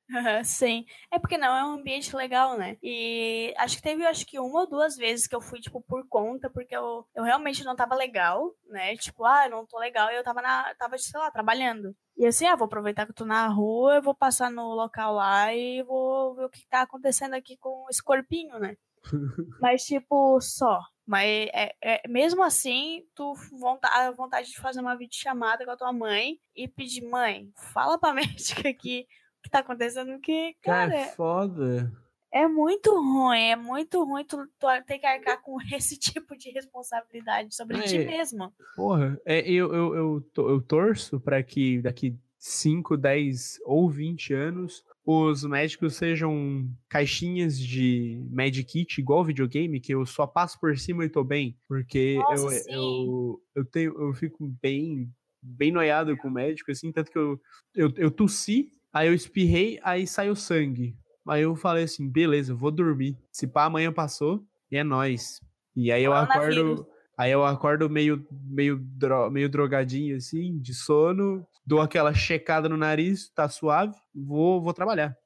noia. Sim. É porque não é um ambiente legal, né? E acho que teve, acho que uma ou duas vezes que eu fui, tipo, por conta, porque eu, eu realmente não tava legal, né? Tipo, ah, eu não tô legal, e eu tava, na, tava, sei lá, trabalhando. E assim, ah, vou aproveitar que eu tô na rua, eu vou passar no local lá e vou ver o que tá acontecendo aqui com esse corpinho, né? Mas, tipo, só. Mas é, é- mesmo assim, tu vontade, a vontade de fazer uma videochamada com a tua mãe e pedir, mãe, fala pra médica aqui tá acontecendo, porque, Cara, cara, é foda. é muito ruim, é muito ruim tu, tu ter que arcar com esse tipo de responsabilidade sobre ti É. mesmo. Porra, é, eu, eu, eu, eu torço pra que daqui 5, 10 ou 20 anos os médicos sejam caixinhas de medkit igual videogame, que eu só passo por cima e tô bem. Porque Nossa, eu, eu, eu tenho, eu fico bem, bem noiado com o médico, assim, tanto que eu, eu, eu tossi, aí eu espirrei, aí saiu sangue. Aí eu falei assim, beleza, eu vou dormir. Se pá, amanhã passou, e é nóis. E aí eu acordo. Aí eu acordo meio, meio, dro- meio drogadinho, assim, de sono, dou aquela checada no nariz, tá suave, vou, vou trabalhar.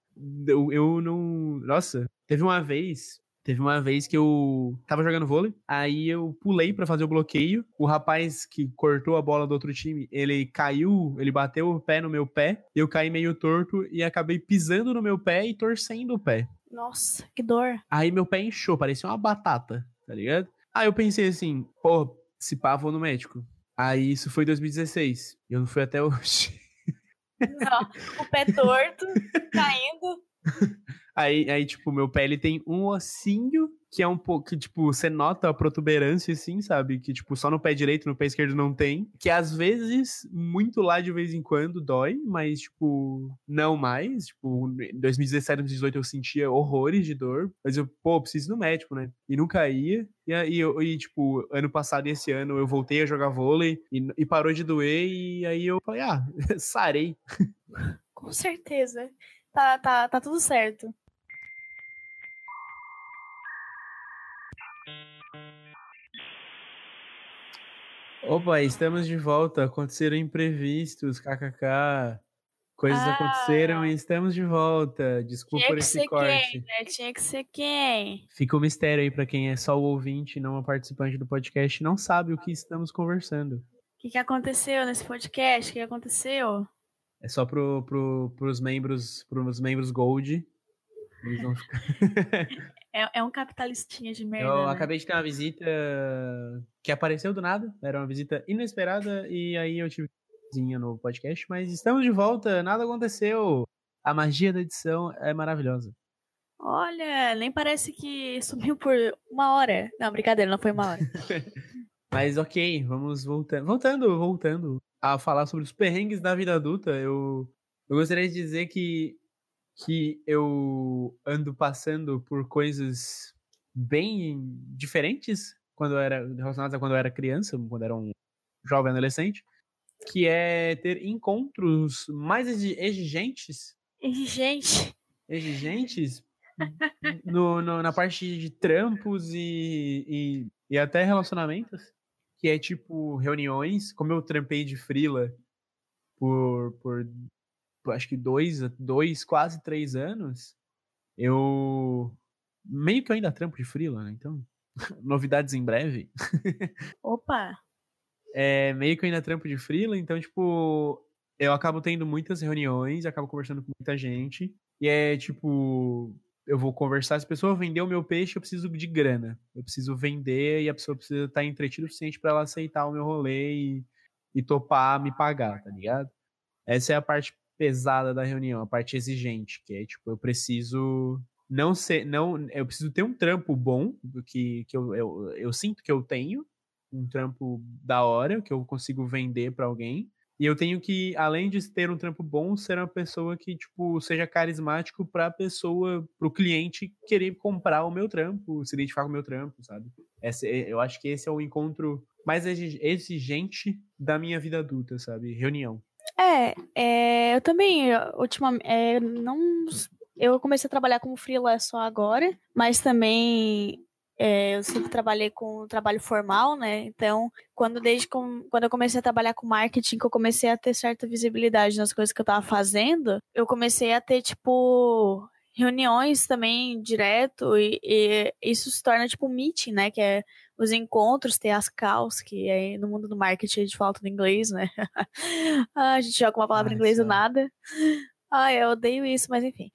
Eu, eu não. Nossa, teve uma vez. Teve uma vez que eu tava jogando vôlei, aí eu pulei pra fazer o bloqueio. O rapaz que cortou a bola do outro time, ele caiu, ele bateu o pé no meu pé, eu caí meio torto e acabei pisando no meu pé e torcendo o pé. Nossa, que dor. Aí meu pé inchou, parecia uma batata, tá ligado? Aí eu pensei assim, pô, se pá, vou no médico. Aí isso foi em 2016. Eu não fui até hoje. Não, o pé torto, caindo. Aí, aí, tipo, meu pé ele tem um ossinho que é um pouco, que, tipo, você nota a protuberância, assim, sabe? Que, tipo, só no pé direito, no pé esquerdo não tem. Que às vezes, muito lá de vez em quando, dói, mas, tipo, não mais. Tipo, em 2017, 2018 eu sentia horrores de dor, mas eu, pô, preciso ir no médico, né? E nunca ia. E, eu- e, tipo, ano passado e esse ano eu voltei a jogar vôlei e, e parou de doer, e aí eu falei, ah, sarei. Com certeza. Tá, tá, tá tudo certo. Opa, estamos de volta. Aconteceram imprevistos, kkk. Coisas Ah. aconteceram e estamos de volta. Desculpa por esse corte. quem, né? Tinha que ser quem? Fica um mistério aí pra quem é só o ouvinte e não a participante do podcast, não sabe o que estamos conversando. O que, que aconteceu nesse podcast? O que aconteceu? É só pro, pro, pros membros, pros membros Gold. Eles vão ficar- É, é um capitalistinha de merda. Eu né? acabei de ter uma visita que apareceu do nada, era uma visita inesperada e aí eu tive coisinha no podcast, mas estamos de volta, nada aconteceu. A magia da edição é maravilhosa. Olha, nem parece que sumiu por uma hora. Não, brincadeira, não foi uma hora. Mas ok, vamos voltando. Voltando, voltando a falar sobre os perrengues da vida adulta, eu, eu gostaria de dizer que, que eu ando passando por coisas bem diferentes quando eu era relacionadas a quando eu era criança, quando eu era um jovem adolescente, que é ter encontros mais exi- exigentes E, gente, exigentes no, no- na parte de trampos e, e, e até relacionamentos, que é tipo reuniões, como eu trampei de frila por, por acho que dois, dois, quase três anos, eu meio que eu ainda trampo de frila, né? Então, novidades em breve. opa, É, meio que eu ainda trampo de frila, então, tipo, eu acabo tendo muitas reuniões, acabo conversando com muita gente, e é tipo, eu vou conversar, se a pessoa vender o meu peixe, eu preciso de grana. Eu preciso vender e a pessoa precisa estar entretida o suficiente pra ela aceitar o meu rolê e, e topar me pagar, tá ligado? Essa é a parte pesada da reunião, a parte exigente, que é tipo, eu preciso não ser, não, eu preciso ter um trampo bom, que, que eu, eu, eu sinto que eu tenho, um trampo da hora, que eu consigo vender pra alguém. E eu tenho que, além de ter um trampo bom, ser uma pessoa que, tipo, seja carismático pra pessoa, pro cliente querer comprar o meu trampo, se identificar com o meu trampo, sabe? Essa, é- eu acho que esse é o encontro mais exi- exigente da minha vida adulta, sabe? Reunião. É, é, eu também, ultimamente, é, não, eu comecei a trabalhar como freelancer só agora, mas também é, eu sempre trabalhei com trabalho formal, né? Então, quando desde com, quando eu comecei a trabalhar com marketing, que eu comecei a ter certa visibilidade nas coisas que eu tava fazendo, eu comecei a ter tipo reuniões também direto e, e isso se torna tipo meeting, né? Que é os encontros, ter as calls, que aí no mundo do marketing a gente fala tudo em inglês, né? ah, a gente joga uma palavra em inglês do nada. Ai, eu odeio isso, mas enfim.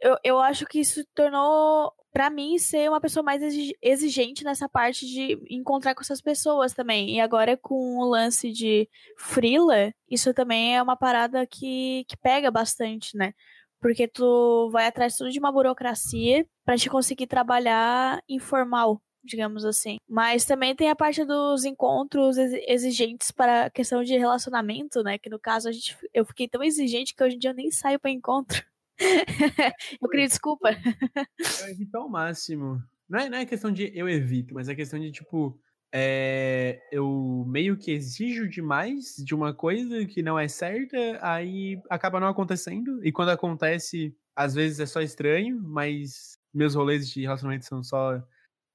Eu, eu acho que isso tornou, pra mim, ser uma pessoa mais exi- exigente nessa parte de encontrar com essas pessoas também. E agora com o lance de freela, isso também é uma parada que, que pega bastante, né? Porque tu vai atrás tudo de uma burocracia pra te conseguir trabalhar informal, digamos assim. Mas também tem a parte dos encontros exi- exigentes para a questão de relacionamento, né? Que no caso a gente, eu fiquei tão exigente que hoje em dia eu nem saio pra encontro. eu queria desculpa. Eu evito ao máximo. Não é, não é questão de eu evito, mas é questão de, tipo, é, eu meio que exijo demais de uma coisa que não é certa, aí acaba não acontecendo. E quando acontece, às vezes é só estranho, mas meus rolês de relacionamento são só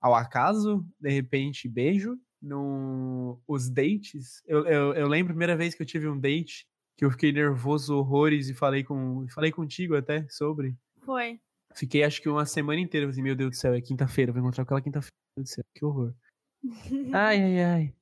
ao acaso, de repente beijo. No, os dates, eu, eu, eu lembro a primeira vez que eu tive um date que eu fiquei nervoso horrores e falei com falei contigo até sobre. Foi. Fiquei acho que uma semana inteira assim, meu Deus do céu, é quinta-feira, vou encontrar com ela quinta-feira. Meu Deus do céu, que horror. Ai, ai, ai.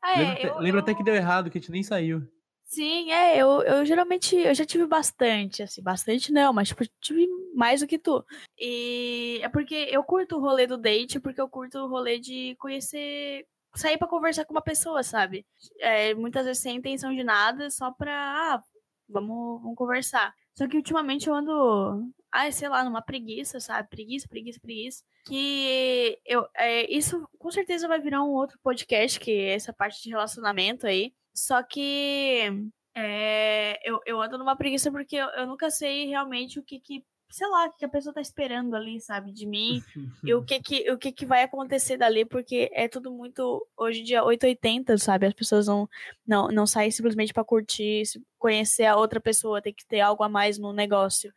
Ah, lembro é, até, eu- lembro eu- até que deu errado, que a gente nem saiu. Sim, é, eu, eu geralmente, eu já tive bastante, assim, bastante não, mas tipo, tive mais do que tu. E é porque eu curto o rolê do date, porque eu curto o rolê de conhecer, sair pra conversar com uma pessoa, sabe? É, muitas vezes sem intenção de nada, só pra, ah, vamos, vamos conversar. Só que ultimamente eu ando, ai, sei lá, numa preguiça, sabe? Preguiça, preguiça, preguiça. Que eu, é, isso com certeza vai virar um outro podcast, que é essa parte de relacionamento aí. Só que é, eu, eu ando numa preguiça porque eu, eu nunca sei realmente o que que, sei lá, o que a pessoa tá esperando ali, sabe, de mim. e o que que, o que que vai acontecer dali, porque é tudo muito, hoje em dia, 880, sabe? As pessoas não, não, não saem simplesmente pra curtir, conhecer a outra pessoa, tem que ter algo a mais no negócio.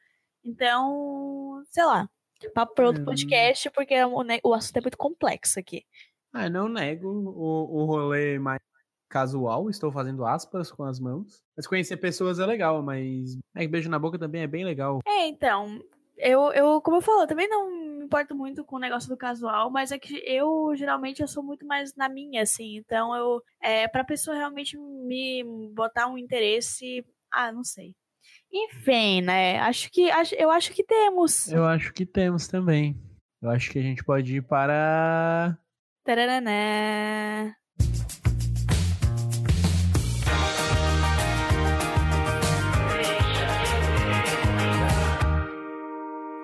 Então, sei lá, papo pra outro Hum. podcast, porque o, ne- o assunto é muito complexo aqui. Ah, não nego o, o rolê mais casual, estou fazendo aspas com as mãos. Mas conhecer pessoas é legal, mas é que beijo na boca também é bem legal. É, então, eu, eu, como eu falo, eu também não me importo muito com o negócio do casual, mas é que eu, geralmente, eu sou muito mais na minha, assim, então eu, é, pra pessoa realmente me botar um interesse, ah, não sei. Enfim, né, acho que, acho, eu acho que temos. Eu acho que temos também. Eu acho que a gente pode ir para. Tararaná.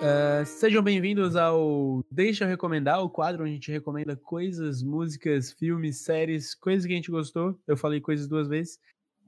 Ah, sejam bem-vindos ao Deixa eu Recomendar, o quadro onde a gente recomenda coisas, músicas, filmes, séries, coisas que a gente gostou. Eu falei coisas duas vezes.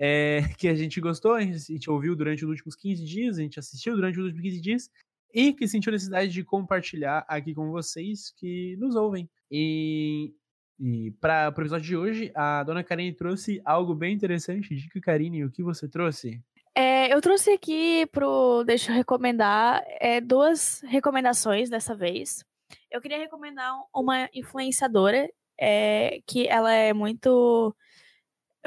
É, que a gente gostou, a gente, ouviu durante os últimos 15 dias, a gente assistiu durante os últimos 15 dias e que sentiu necessidade de compartilhar aqui com vocês que nos ouvem. E, e para o episódio de hoje, a dona Karine trouxe algo bem interessante. Dica, Karine, o que você trouxe? É, eu trouxe aqui pro Deixa eu recomendar é, duas recomendações dessa vez. Eu queria recomendar uma influenciadora é, que ela é muito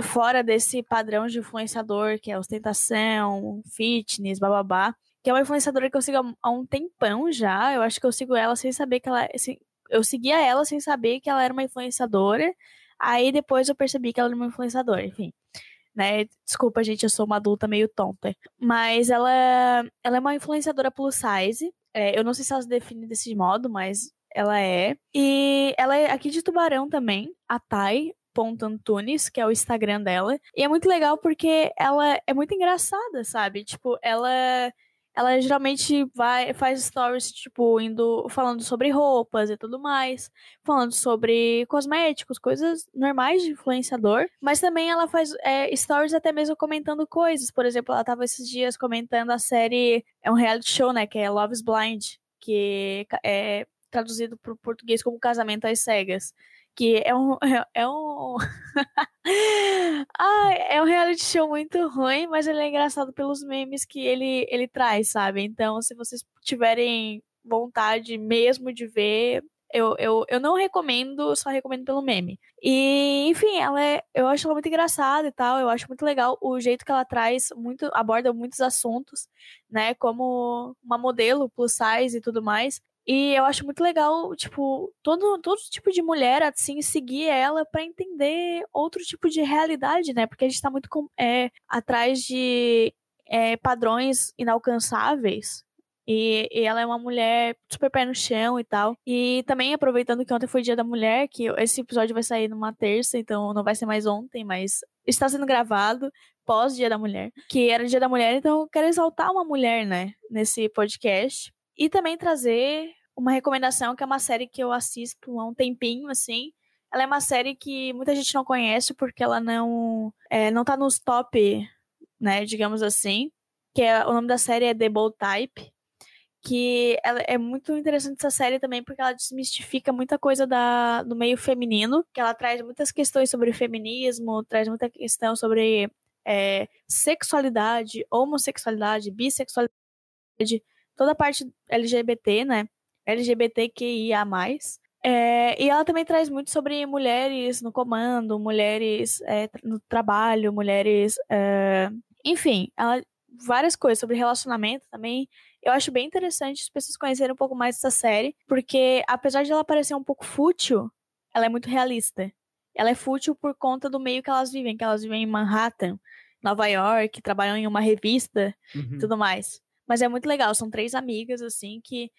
fora desse padrão de influenciador que é ostentação, fitness, bababá. Que é uma influenciadora que eu sigo há um- tempão já. Eu acho que eu sigo ela sem saber que ela. eu seguia ela sem saber que ela era uma influenciadora. Aí depois eu percebi que ela era uma influenciadora, enfim né? Desculpa, gente, eu sou uma adulta meio tonta. Mas ela, ela é uma influenciadora plus size. É, eu não sei se ela se define desse modo, mas ela é. E ela é aqui de Tubarão também, a Thay. Antunes, que é o Instagram dela. E é muito legal porque ela é muito engraçada, sabe? Tipo, ela ela geralmente vai faz stories tipo indo falando sobre roupas e tudo mais, falando sobre cosméticos, coisas normais de influenciador, mas também ela faz é, stories até mesmo comentando coisas. Por exemplo, ela tava esses dias comentando a série, é um reality show, né, que é Love is Blind, que é traduzido para o português como Casamento às Cegas. Que é um. É um. ah, é um reality show muito ruim, mas ele é engraçado pelos memes que ele, ele traz, sabe? Então, se vocês tiverem vontade mesmo de ver, eu, eu, eu não recomendo, só recomendo pelo meme. E, enfim, ela é, eu acho ela muito engraçada e tal. Eu acho muito legal o jeito que ela traz, muito, aborda muitos assuntos, né? Como uma modelo plus size e tudo mais. E eu acho muito legal, tipo, todo, todo tipo de mulher, assim, seguir ela pra entender outro tipo de realidade, né? Porque a gente tá muito é, atrás de é, padrões inalcançáveis. E, e ela é uma mulher super pé no chão e tal. E também, aproveitando que ontem foi dia da mulher, que esse episódio vai sair numa terça, então não vai ser mais ontem, mas está sendo gravado pós dia da mulher. Que era dia da mulher, então eu quero exaltar uma mulher, né? Nesse podcast. E também trazer uma recomendação que é uma série que eu assisto há um tempinho, assim. Ela é uma série que muita gente não conhece porque ela não, é, não tá nos top, né, digamos assim. Que é, o nome da série é The Bold Type, que ela é muito interessante essa série também porque ela desmistifica muita coisa da, do meio feminino, que ela traz muitas questões sobre feminismo, traz muita questão sobre é, sexualidade, homossexualidade, bissexualidade, toda a parte LGBT, né? LGBTQIA+. É, e ela também traz muito sobre mulheres no comando, mulheres é, no trabalho, mulheres. É, enfim, ela, várias coisas sobre relacionamento também. Eu acho bem interessante as pessoas conhecerem um pouco mais dessa série, porque apesar de ela parecer um pouco fútil, ela é muito realista. Ela é fútil por conta do meio que elas vivem, que elas vivem em Manhattan, Nova York, trabalham em uma revista e Uhum. tudo mais. Mas é muito legal, são três amigas, assim, que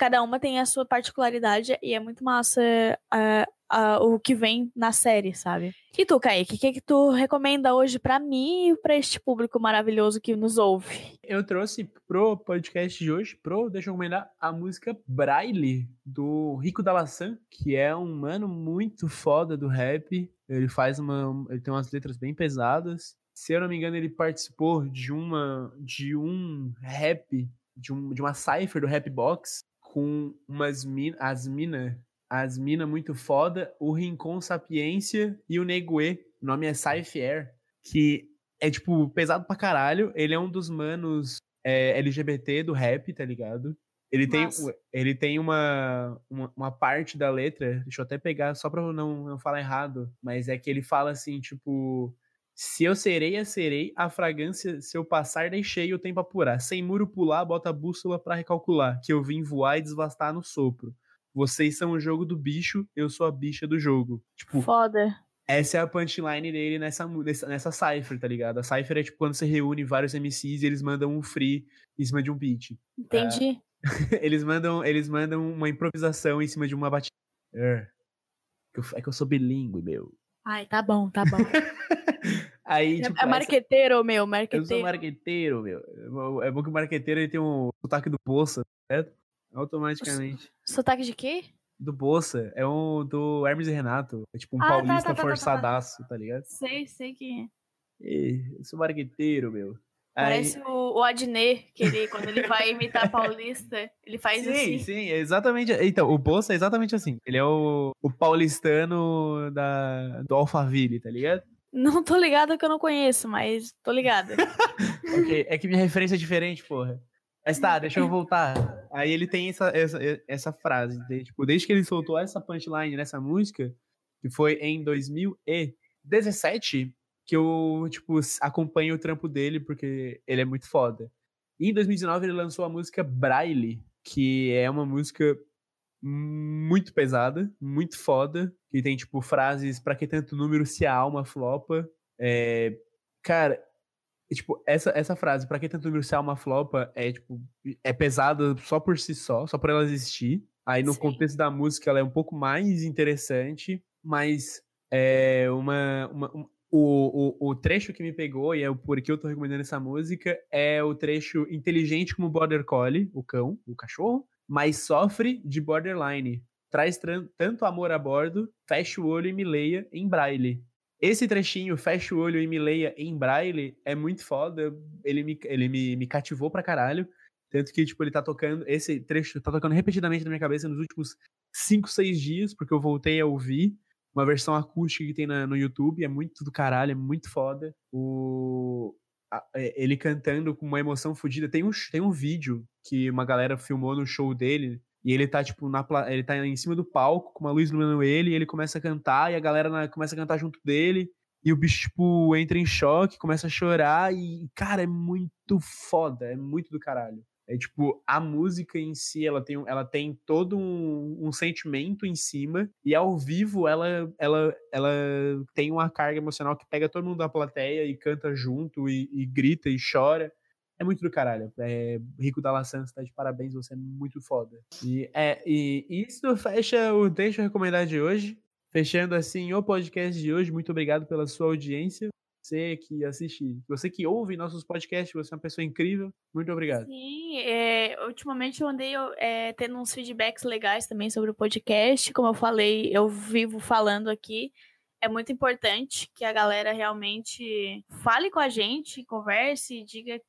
cada uma tem a sua particularidade e é muito massa ah, ah, o que vem na série, sabe? E tu, Kaique, o que, que tu recomenda hoje pra mim e pra este público maravilhoso que nos ouve? Eu trouxe pro podcast de hoje, pro, deixa eu recomendar, a música Braille, do Rico da Laçã, que é um mano muito foda do rap. Ele faz uma. Ele tem umas letras bem pesadas. Se eu não me engano, ele participou de uma. de um rap, de, um, de uma cipher do Rap Box, com umas min, as mina, as mina muito foda, o Rincon Sapiência e o Neguê. O nome é Cypher, que é, tipo, pesado pra caralho. Ele é um dos manos é, LGBT do rap, tá ligado? Ele tem, ele tem uma, uma, uma parte da letra, deixa eu até pegar só pra não, não falar errado, mas é que ele fala assim, tipo. Se eu serei, serei, a fragrância, se eu passar, deixei o tempo apurar. Sem muro pular, bota a bússola pra recalcular, que eu vim voar e desvastar no sopro. Vocês são o jogo do bicho, eu sou a bicha do jogo. Tipo, Foda. essa é a punchline dele nessa, nessa, nessa cipher, tá ligado? A cipher é tipo quando você reúne vários MCs e eles mandam um free em cima de um beat. Entendi. eles mandam eles mandam uma improvisação em cima de uma batida. É, que eu- é que eu sou bilíngue, meu. Ai, tá bom, tá bom. Aí, tipo, é marqueteiro, meu, essa- eu sou marqueteiro. marqueteiro, meu. É bom- É bom que o marqueteiro ele tem um sotaque do Bolsa, certo? Automaticamente. Sotaque de quê? Do Bolsa. É um do Hermes e Renato. É tipo um Ah, tá, paulista tá, tá, tá, tá. forçadaço, tá ligado? Sei, sei que é. Eu sou marqueteiro, meu. Aí- Parece o, o Adnet, que ele, quando ele vai imitar paulista, ele faz sim, assim. sim, é exatamente. Então, o Bolsa é exatamente assim. Ele é o, o paulistano da, do Alphaville, tá ligado? Não tô ligada que eu não conheço, mas tô ligada. Ok, é que minha referência é diferente, porra. Mas tá, deixa eu voltar. Aí ele tem essa, essa, essa frase. de, tipo, desde que ele soltou essa punchline nessa música, que foi em 2017, que eu, tipo, acompanho o trampo dele, porque ele é muito foda. E em 2019 ele lançou a música Braille, que é uma música muito pesada, muito foda, que tem, tipo, frases pra que tanto número se a alma flopa. É, cara, tipo, essa, essa frase, pra que tanto número se a alma flopa, é, tipo, é pesada só por si só, só por ela existir. Aí no Sim. contexto da música ela é um pouco mais interessante, mas é uma, uma- um- o, o, o trecho que me pegou, e é o porquê eu tô recomendando essa música, é o trecho inteligente como Border Collie, o cão, o cachorro, mas sofre de borderline. Traz tanto amor a bordo, fecha o olho e me leia em braille. Esse trechinho, fecha o olho e me leia em braille, é muito foda. Ele me, ele me, me cativou pra caralho. Tanto que, tipo, ele tá tocando. Esse trecho tá tocando repetidamente na minha cabeça nos últimos 5, 6 dias, porque eu voltei a ouvir uma versão acústica que tem na- no YouTube. É muito do caralho, é muito foda. O, a- é, ele cantando com uma emoção fodida. Tem um, tem um vídeo que uma galera filmou no show dele. E ele tá, tipo, na, ele tá em cima do palco, com uma luz iluminando ele, e ele começa a cantar, e a galera na- começa a cantar junto dele. E o bicho, tipo, entra em choque, começa a chorar, e, cara, é muito foda, é muito do caralho. É tipo, a música em si, ela tem, ela tem todo um, um sentimento em cima, e ao vivo ela, ela, ela tem uma carga emocional que pega todo mundo da plateia e canta junto, e, e grita e chora. É muito do caralho. É, Rico da Laçã, você tá de parabéns, você é muito foda. E, é, e isso fecha o Deixa eu recomendar de hoje. Fechando assim o podcast de hoje, muito obrigado pela sua audiência. Você que assiste, você que ouve nossos podcasts, você é uma pessoa incrível. Muito obrigado. Sim, é, ultimamente eu andei é, tendo uns feedbacks legais também sobre o podcast. Como eu falei, eu vivo falando aqui. É muito importante que a galera realmente fale com a gente, converse, diga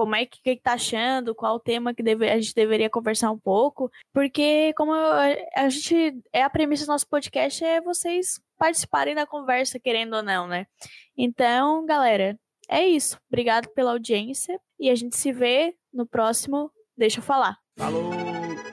como é que, que tá achando, qual o tema que deve, a gente deveria conversar um pouco, porque como a gente é a premissa do nosso podcast é vocês participarem da conversa, querendo ou não, né? Então, galera, é isso. Obrigado pela audiência e a gente se vê no próximo Deixa eu falar. Falou!